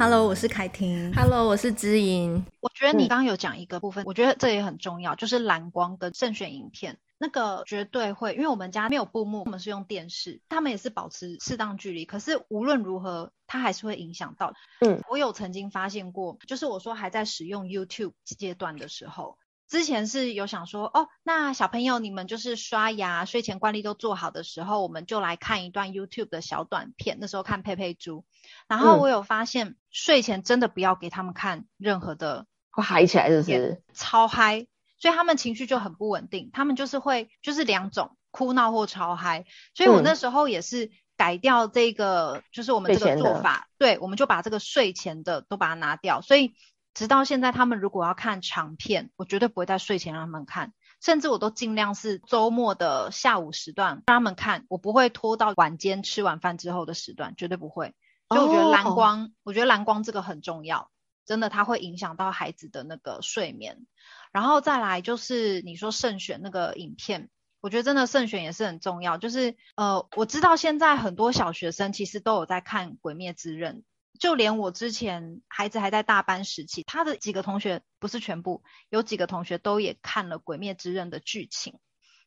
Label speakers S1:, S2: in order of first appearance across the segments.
S1: Hello，我是凯婷。
S2: Hello，我是知音。
S3: 我觉得你刚刚有讲一个部分，嗯、我觉得这也很重要，就是蓝光跟慎选影片，那个绝对会，因为我们家没有布幕，我们是用电视，他们也是保持适当距离，可是无论如何，它还是会影响到。嗯，我有曾经发现过，就是我说还在使用 YouTube 阶段的时候。之前是有想说，哦，那小朋友你们就是刷牙、睡前惯例都做好的时候，我们就来看一段 YouTube 的小短片。那时候看佩佩猪，然后我有发现、嗯、睡前真的不要给他们看任何的，
S4: 会嗨起来就是
S3: 超嗨，所以他们情绪就很不稳定，他们就是会就是两种哭闹或超嗨。所以我那时候也是改掉这个，嗯、就是我们这个做法，对，我们就把这个睡前的都把它拿掉，所以。直到现在，他们如果要看长片，我绝对不会在睡前让他们看，甚至我都尽量是周末的下午时段让他们看，我不会拖到晚间吃完饭之后的时段，绝对不会。所以我觉得蓝光，哦、我觉得蓝光这个很重要，真的它会影响到孩子的那个睡眠。然后再来就是你说慎选那个影片，我觉得真的慎选也是很重要。就是呃，我知道现在很多小学生其实都有在看《鬼灭之刃》。就连我之前孩子还在大班时期，他的几个同学不是全部，有几个同学都也看了《鬼灭之刃》的剧情。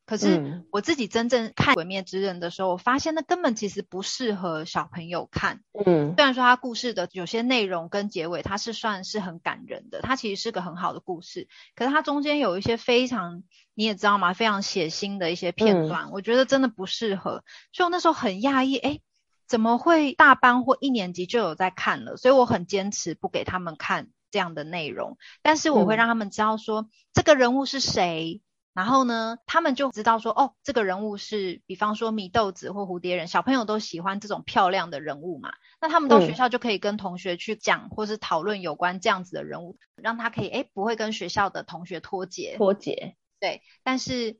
S3: 可是我自己真正看《鬼灭之刃》的时候，我发现那根本其实不适合小朋友看。嗯，虽然说它故事的有些内容跟结尾，它是算是很感人的，它其实是个很好的故事。可是它中间有一些非常，你也知道吗？非常血腥的一些片段，我觉得真的不适合。所以我那时候很讶异，诶怎么会大班或一年级就有在看了？所以我很坚持不给他们看这样的内容，但是我会让他们知道说、嗯、这个人物是谁，然后呢，他们就知道说哦，这个人物是，比方说米豆子或蝴蝶人，小朋友都喜欢这种漂亮的人物嘛，那他们到学校就可以跟同学去讲、嗯、或是讨论有关这样子的人物，让他可以诶不会跟学校的同学脱节。
S4: 脱节，
S3: 对，但是。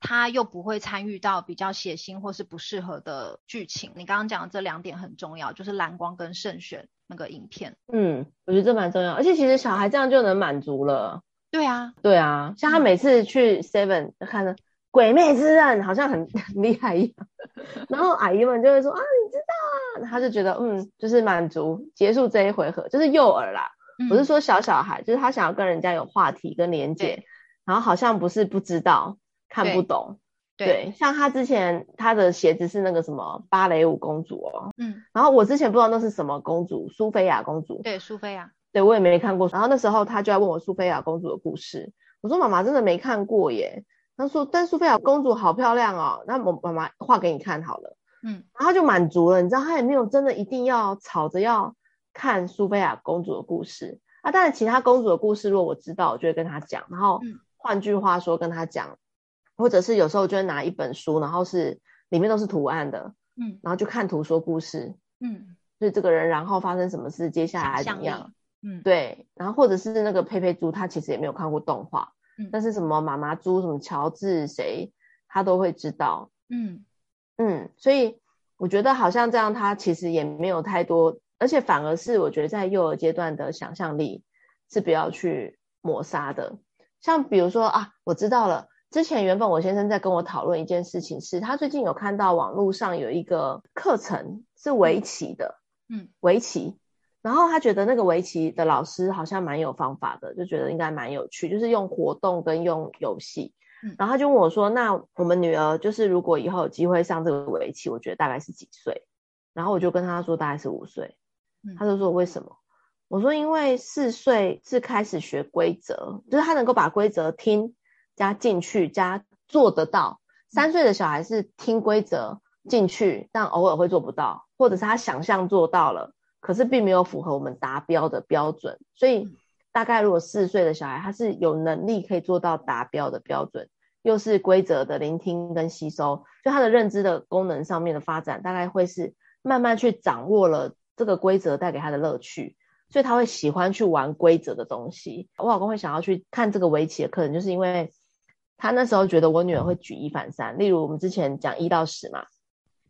S3: 他又不会参与到比较血腥或是不适合的剧情。你刚刚讲的这两点很重要，就是蓝光跟慎选那个影片。
S4: 嗯，我觉得这蛮重要，而且其实小孩这样就能满足了。
S3: 对啊，
S4: 对啊，像他每次去 Seven 看的《鬼魅之刃》，好像很 很厉害一样。然后阿姨们就会说啊，你知道啊，他就觉得嗯，就是满足结束这一回合，就是幼儿啦。不、嗯、是说小小孩，就是他想要跟人家有话题跟连接，然后好像不是不知道。看不懂。对，对，像他之前他的鞋子是那个什么芭蕾舞公主哦，嗯，然后我之前不知道那是什么公主，苏菲亚公主，
S3: 对，苏菲亚，
S4: 对我也没看过，然后那时候他就要问我苏菲亚公主的故事，我说妈妈真的没看过耶，他说但苏菲亚公主好漂亮哦，那我妈妈画给你看好了，嗯，然后就满足了，你知道他也没有真的一定要吵着要看苏菲亚公主的故事。啊，当然其他公主的故事如果我知道，我就会跟他讲，然后换句话说跟他讲。或者是有时候就会拿一本书，然后是里面都是图案的，嗯，然后就看图说故事，嗯，所以这个人然后发生什么事，接下来怎么样，嗯，对，然后或者是那个佩佩猪，他其实也没有看过动画，嗯，但是什么妈妈猪，什么乔治谁，他都会知道，嗯。嗯，所以我觉得好像这样，他其实也没有太多，而且反而是我觉得在幼儿阶段的想象力是不要去抹杀的，像比如说啊，我知道了。之前原本我先生在跟我讨论一件事情是，是他最近有看到网络上有一个课程是围棋的，嗯，围棋，然后他觉得那个围棋的老师好像蛮有方法的，就觉得应该蛮有趣，就是用活动跟用游戏，嗯，然后他就问我说：“那我们女儿就是如果以后有机会上这个围棋，我觉得大概是几岁？”然后我就跟他说大概是五岁，他就说为什么？我说因为四岁是开始学规则，就是他能够把规则听。加进去，加做得到。三岁的小孩是听规则进去，但偶尔会做不到，或者是他想象做到了，可是并没有符合我们达标的标准。所以大概如果四岁的小孩，他是有能力可以做到达标的标准，又是规则的聆听跟吸收，就他的认知的功能上面的发展，大概会是慢慢去掌握了这个规则带给他的乐趣，所以他会喜欢去玩规则的东西。我老公会想要去看这个围棋的课程，就是因为。他那时候觉得我女儿会举一反三，例如我们之前讲一到十嘛，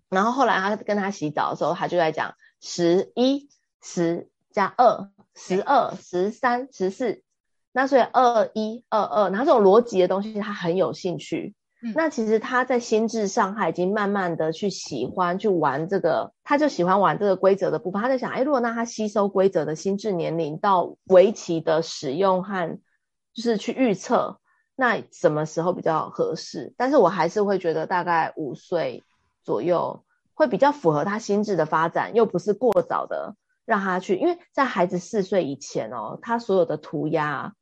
S4: 然后后来他跟他洗澡的时候，他就在讲十一、十加二、十二、十三、十四，那所以二一、二二，然后这种逻辑的东西他很有兴趣，嗯，那其实他在心智上，他已经慢慢的去喜欢去玩这个，他就喜欢玩这个规则的部分。他在想，哎，如果让他吸收规则的心智年龄到围棋的使用和就是去预测，那什么时候比较合适？但是我还是会觉得大概五岁左右会比较符合他心智的发展，又不是过早的让他去，因为在孩子四岁以前哦，他所有的涂鸦，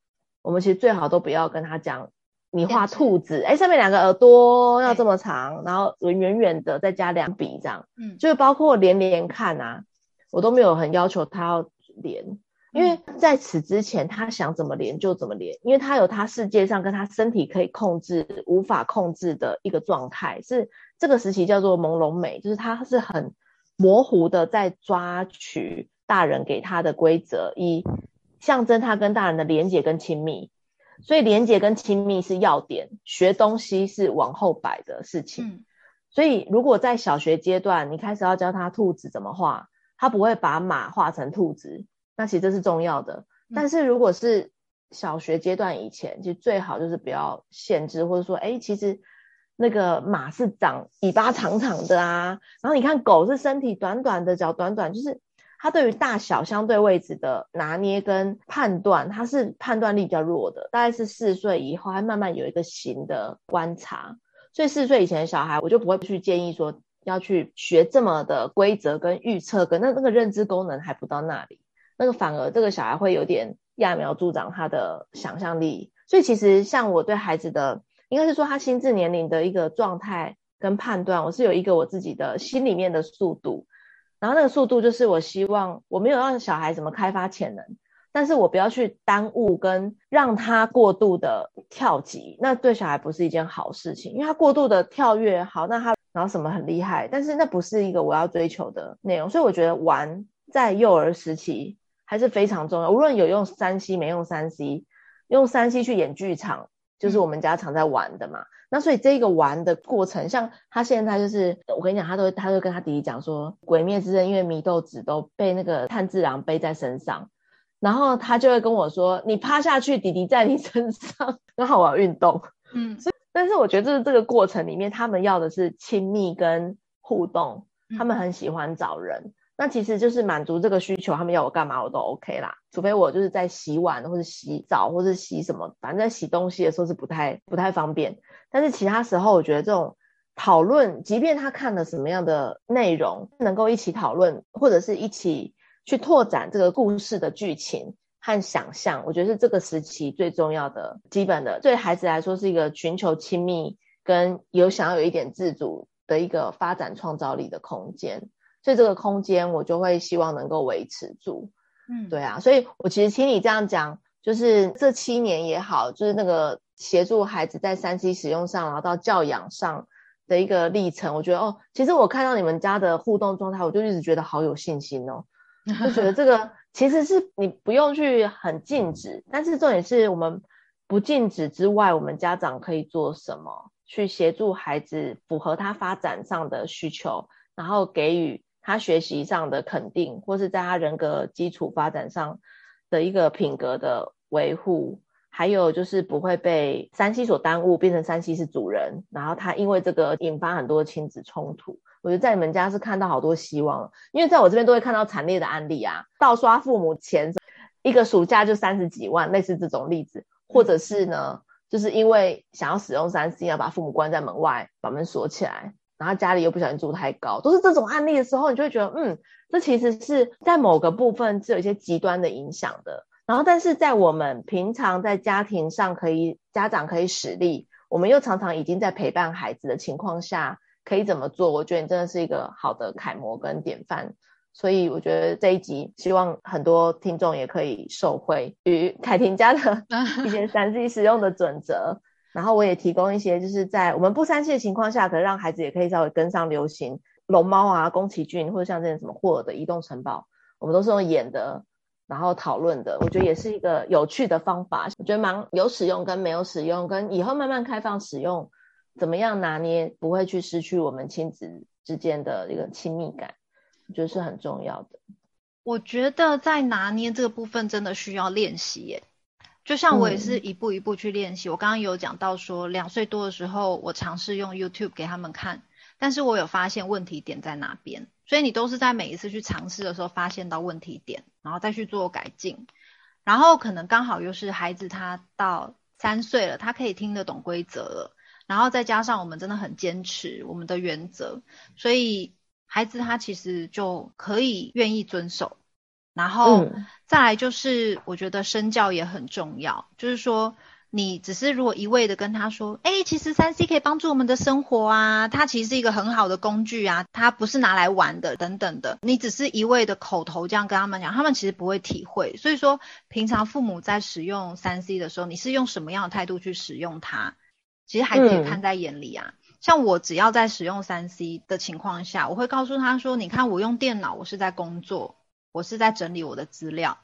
S4: 我们其实最好都不要跟他讲。你画兔子，哎，上面两个耳朵要这么长，然后圆圆的，再加两笔这样，嗯，就是包括连连看啊，我都没有很要求他要连，因为在此之前他想怎么连就怎么连，因为他有他世界上跟他身体可以控制无法控制的一个状态，是这个时期叫做朦胧美，就是他是很模糊的在抓取大人给他的规则，以象征他跟大人的连结跟亲密。所以连结跟亲密是要点，学东西是往后摆的事情。嗯。所以如果在小学阶段，你开始要教他兔子怎么画，他不会把马画成兔子，那其实这是重要的。但是如果是小学阶段以前，其实最好就是不要限制，或者说，哎，其实那个马是长尾巴长长的啊，然后你看狗是身体短短的，脚短短，就是。它对于大小相对位置的拿捏跟判断，它是判断力比较弱的，大概是四岁以后，还慢慢有一个形的观察。所以四岁以前的小孩，我就不会去建议说要去学这么的规则跟预测，跟那那个认知功能还不到那里，那个反而这个小孩会有点揠苗助长他的想象力。所以其实像我对孩子的，应该是说他心智年龄的一个状态跟判断，我是有一个我自己的心里面的速度。然后那个速度就是我希望我没有让小孩怎么开发潜能，但是我不要去耽误跟让他过度的跳级，那对小孩不是一件好事情，因为他过度的跳跃好，那他然后什么很厉害，但是那不是一个我要追求的内容，所以我觉得玩在幼儿时期还是非常重要，无论有用三 C 没用三 C，用三 C 去演剧场就是我们家常在玩的嘛。嗯那所以这个玩的过程，像他现在就是，我跟你讲，他都他都跟他弟弟讲说，鬼灭之刃因为祢豆子都被那个炭治郎背在身上，然后他就会跟我说，你趴下去，弟弟在你身上，刚好我要运动，嗯，所以但是我觉得这个过程里面，他们要的是亲密跟互动，他们很喜欢找人。嗯那其实就是满足这个需求，他们要我干嘛我都 OK 啦，除非我就是在洗碗或者洗澡或者洗什么，反正在洗东西的时候是不太不太方便。但是其他时候，我觉得这种讨论，即便他看了什么样的内容，能够一起讨论，或者是一起去拓展这个故事的剧情和想象，我觉得是这个时期最重要的、基本的，对孩子来说是一个寻求亲密跟有想要有一点自主的一个发展创造力的空间。所以这个空间，我就会希望能够维持住，嗯，对啊，所以我其实听你这样讲，就是这七年也好，就是那个协助孩子在三 C 使用上，然后到教养上的一个历程，我觉得哦，其实我看到你们家的互动状态，我就一直觉得好有信心哦，就觉得这个其实是你不用去很禁止，但是重点是我们不禁止之外，我们家长可以做什么去协助孩子符合他发展上的需求，然后给予。他学习上的肯定，或是在他人格基础发展上的一个品格的维护，还有就是不会被山西所耽误，变成山西是主人，然后他因为这个引发很多亲子冲突。我觉得在你们家是看到好多希望，因为在我这边都会看到惨烈的案例啊，盗刷父母钱，一个暑假就三十几万，类似这种例子，或者是呢，就是因为想要使用三 C 要把父母关在门外，把门锁起来。然后家里又不小心住太高，都是这种案例的时候，你就会觉得，嗯，这其实是在某个部分是有一些极端的影响的。然后，但是在我们平常在家庭上可以家长可以使力，我们又常常已经在陪伴孩子的情况下，可以怎么做？我觉得你真的是一个好的楷模跟典范。所以我觉得这一集希望很多听众也可以受惠于凯婷家的 一些三 G 使用的准则。然后我也提供一些，就是在我们不 3C 的情况下，可能让孩子也可以稍微跟上流行，龙猫啊、宫崎骏，或者像这种什么霍尔的移动城堡，我们都是用演的，然后讨论的，我觉得也是一个有趣的方法。我觉得蛮有使用跟没有使用，跟以后慢慢开放使用，怎么样拿捏不会去失去我们亲子之间的一个亲密感，我觉得是很重要的。
S3: 我觉得在拿捏这个部分真的需要练习耶。就像我也是一步一步去练习。嗯、我刚刚有讲到说，两岁多的时候，我尝试用 YouTube 给他们看，但是我有发现问题点在哪边。所以你都是在每一次去尝试的时候发现到问题点，然后再去做改进。然后可能刚好又是孩子他到三岁了，他可以听得懂规则了，然后再加上我们真的很坚持我们的原则，所以孩子他其实就可以愿意遵守。然后再来就是，我觉得身教也很重要，就是说，你只是如果一味的跟他说，哎，其实三 C 可以帮助我们的生活啊，它其实是一个很好的工具啊，它不是拿来玩的等等的，你只是一味的口头这样跟他们讲，他们其实不会体会。所以说，平常父母在使用三 C 的时候，你是用什么样的态度去使用它？其实孩子也看在眼里啊。嗯、像我只要在使用三 C 的情况下，我会告诉他说，你看我用电脑，我是在工作。我是在整理我的资料，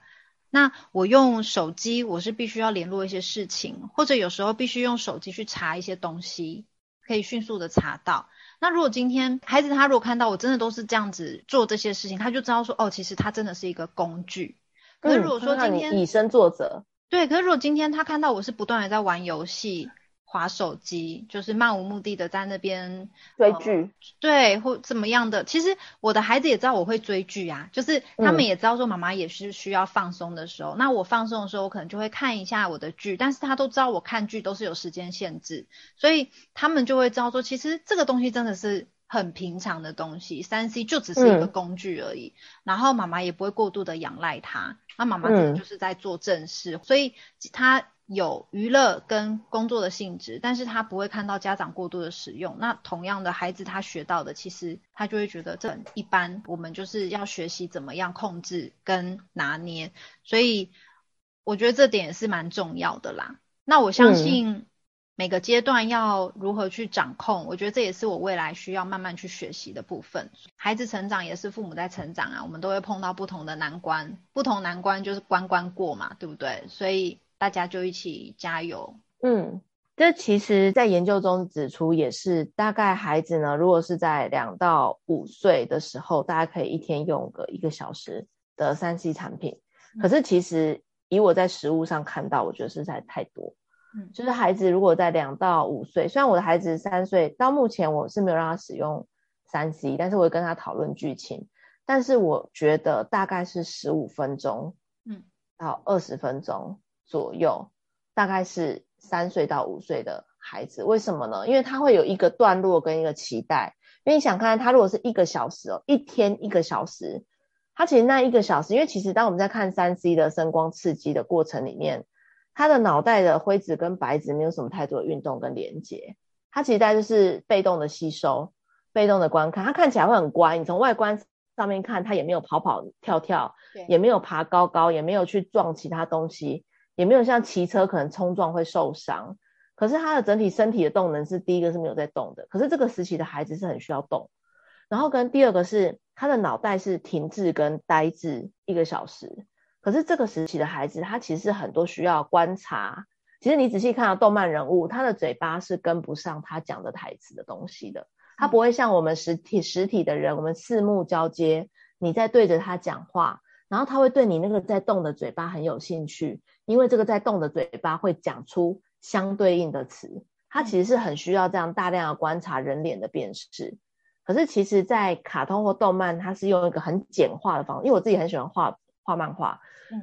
S3: 那我用手机，我是必须要联络一些事情，或者有时候必须用手机去查一些东西，可以迅速的查到。那如果今天孩子他如果看到我真的都是这样子做这些事情，他就知道说，哦，其实他真的是一个工具。可是如果说今天、
S4: 嗯、以身作则，
S3: 对，可是如果今天他看到我是不断的在玩游戏。滑手机就是漫无目的的在那边
S4: 追剧，呃，
S3: 对，或怎么样的。其实我的孩子也知道我会追剧啊，就是他们也知道说妈妈也是需要放松的时候。嗯、那我放松的时候，我可能就会看一下我的剧，但是他都知道我看剧都是有时间限制，所以他们就会知道说，其实这个东西真的是很平常的东西，三 C 就只是一个工具而已。嗯、然后妈妈也不会过度的仰赖它，那妈妈真的就是在做正事，嗯、所以他。有娱乐跟工作的性质，但是他不会看到家长过度的使用。那同样的孩子，他学到的其实他就会觉得这很一般。我们就是要学习怎么样控制跟拿捏，所以我觉得这点也是蛮重要的啦。那我相信每个阶段要如何去掌控，嗯、我觉得这也是我未来需要慢慢去学习的部分。孩子成长也是父母在成长啊，我们都会碰到不同的难关，不同难关就是关关过嘛，对不对？所以。大家就一起加油。
S4: 嗯，这其实，在研究中指出，也是大概孩子呢，如果是在两到五岁的时候，大家可以一天用个一个小时的三 C 产品。可是，其实以我在实物上看到，我觉得实在太多。嗯，就是孩子如果在两到五岁，虽然我的孩子三岁，到目前我是没有让他使用三 C，但是我会跟他讨论剧情。但是我觉得大概是十五分钟，嗯，到二十分钟。左右，大概是三岁到五岁的孩子，为什么呢？因为他会有一个段落跟一个期待。因为你想看，他如果是一个小时哦，一天一个小时，他其实那一个小时，因为其实当我们在看三 C 的声光刺激的过程里面，他的脑袋的灰质跟白质没有什么太多的运动跟连接，他其实大概就是被动的吸收、被动的观看，他看起来会很乖。你从外观上面看，他也没有跑跑跳跳，对也没有爬高高，也没有去撞其他东西。也没有像骑车可能冲撞会受伤，可是他的整体身体的动能是第一个是没有在动的。可是这个时期的孩子是很需要动，然后跟第二个是他的脑袋是停滞跟呆滞一个小时。可是这个时期的孩子他其实很多需要观察。其实你仔细看到动漫人物，他的嘴巴是跟不上他讲的台词的东西的，他不会像我们实体实体的人，我们四目交接，你在对着他讲话。然后他会对你那个在动的嘴巴很有兴趣，因为这个在动的嘴巴会讲出相对应的词。它其实是很需要这样大量的观察人脸的辨识。可是其实，在卡通或动漫，它是用一个很简化的方式，因为我自己很喜欢画画漫画，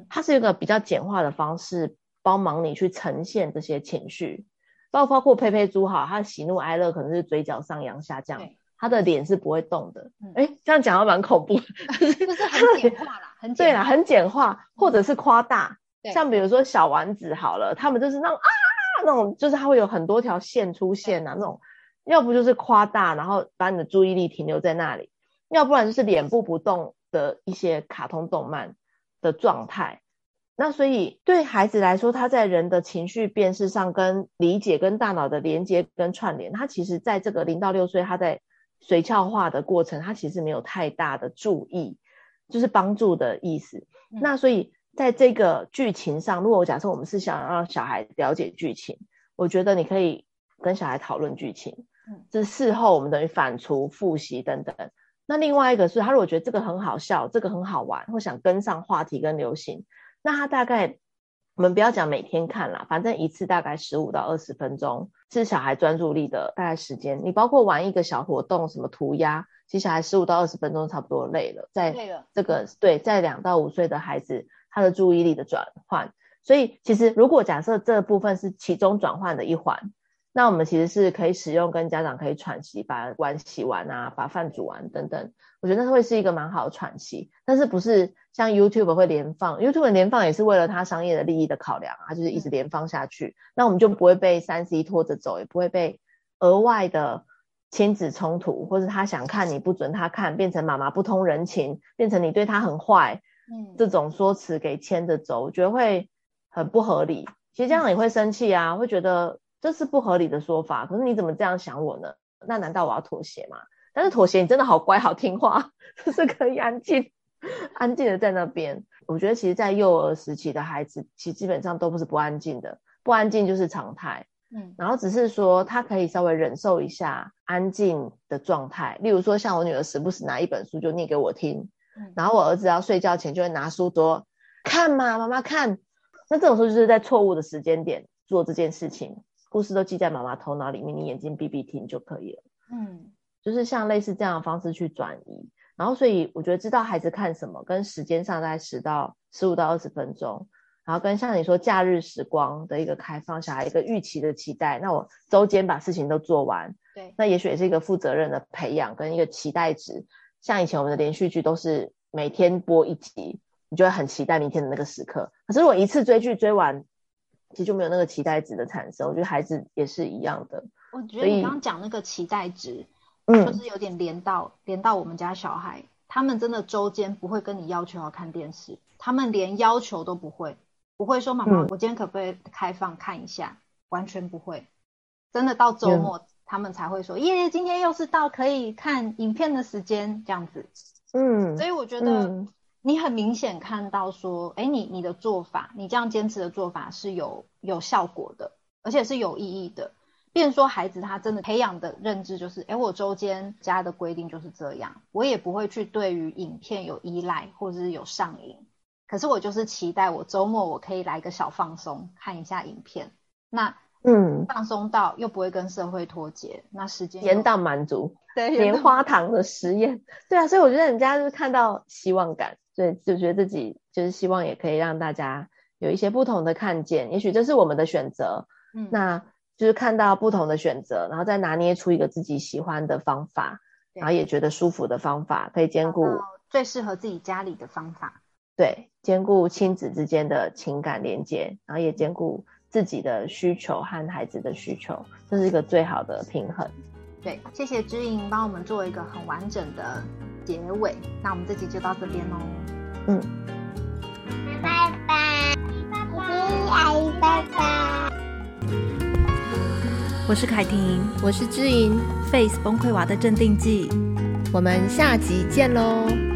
S4: 它是一个比较简化的方式，帮忙你去呈现这些情绪，包括包括佩佩猪哈，他的喜怒哀乐可能是嘴角上扬下降。他的脸是不会动的，哎、嗯，这样讲还蛮恐怖的，
S3: 就是很简化啦，很
S4: 对啦，很简化，或者是夸大，嗯、像比如说小丸子好了，他们就是那种啊那种，就是他会有很多条线出现啊，那种，要不就是夸大，然后把你的注意力停留在那里，要不然就是脸部不动的一些卡通动漫的状态。那所以对孩子来说，他在人的情绪辨识上跟理解跟大脑的连接跟串联，他其实在这个零到六岁，他在髓鞘化的过程，他其实没有太大的注意，就是帮助的意思。嗯、那所以在这个剧情上，如果假设我们是想让小孩了解剧情，我觉得你可以跟小孩讨论剧情，嗯，就是事后我们等于反刍、复习等等。那另外一个是他如果觉得这个很好笑，这个很好玩，或想跟上话题跟流行，那他大概我们不要讲每天看啦，反正一次大概十五到二十分钟是小孩专注力的大概时间。你包括玩一个小活动，什么涂鸦，其实小孩十五到二十分钟差不多累了。在这个对，在两到五岁的孩子，他的注意力的转换，所以其实如果假设这部分是其中转换的一环。那我们其实是可以使用跟家长可以喘息，把碗洗完啊，把饭煮完等等，我觉得那会是一个蛮好的喘息。但是不是像 YouTube 会连放，YouTube 连放也是为了它商业的利益的考量啊，就是一直连放下去，那我们就不会被三 C 拖着走，也不会被额外的亲子冲突，或是他想看你不准他看，变成妈妈不通人情，变成你对他很坏，嗯，这种说辞给牵着走，我觉得会很不合理。其实家长也会生气啊，会觉得。这是不合理的说法，可是你怎么这样想我呢？那难道我要妥协吗？但是妥协，你真的好乖好听话，就是可以安静安静的在那边。我觉得其实，在幼儿时期的孩子，其实基本上都不是不安静的，不安静就是常态。嗯，然后只是说他可以稍微忍受一下安静的状态，例如说像我女儿时不时拿一本书就念给我听，嗯，然后我儿子要睡觉前就会拿书桌看嘛，妈妈看。那这种时候就是在错误的时间点做这件事情。故事都记在妈妈头脑里面，你眼睛闭闭听就可以了。嗯，就是像类似这样的方式去转移，然后所以我觉得知道孩子看什么，跟时间上在十到十五到二十分钟，然后跟像你说假日时光的一个开放，小孩一个预期的期待，那我周间把事情都做完，对，那也许也是一个负责任的培养跟一个期待值。像以前我们的连续剧都是每天播一集，你就会很期待明天的那个时刻。可是如果一次追剧追完，其实就没有那个期待值的产生，我觉得孩子也是一样的。
S3: 我觉得你刚刚讲那个期待值，嗯，就是有点连到连到我们家小孩，他们真的周间不会跟你要求要看电视，他们连要求都不会，不会说妈妈，我今天可不可以开放看一下？嗯，完全不会，真的到周末，嗯，他们才会说，耶，今天又是到可以看影片的时间，这样子。嗯，所以我觉得。嗯你很明显看到说，哎，你你的做法，你这样坚持的做法是有有效果的，而且是有意义的。变成说孩子他真的培养的认知就是，哎，我周间家的规定就是这样，我也不会去对于影片有依赖或者是有上瘾。可是我就是期待我周末我可以来个小放松，看一下影片。那嗯，放松到又不会跟社会脱节，那时间
S4: 延到满足，对，棉花糖的实验，对啊，所以我觉得人家就是看到希望感。所以，就觉得自己就是希望也可以让大家有一些不同的看见，也许这是我们的选择，嗯，那就是看到不同的选择，然后再拿捏出一个自己喜欢的方法，然后也觉得舒服的方法，可以兼顾
S3: 最适合自己家里的方法，
S4: 对，兼顾亲子之间的情感连接，然后也兼顾自己的需求和孩子的需求，这是一个最好的平衡。
S3: 对，谢谢知莹帮我们做一个很完整的结尾，那我们这集就到这边喽。嗯，拜拜，阿姨拜拜。我是凯婷，
S4: 我是知莹，Face 崩溃娃的镇定剂，
S3: 我们下集见喽。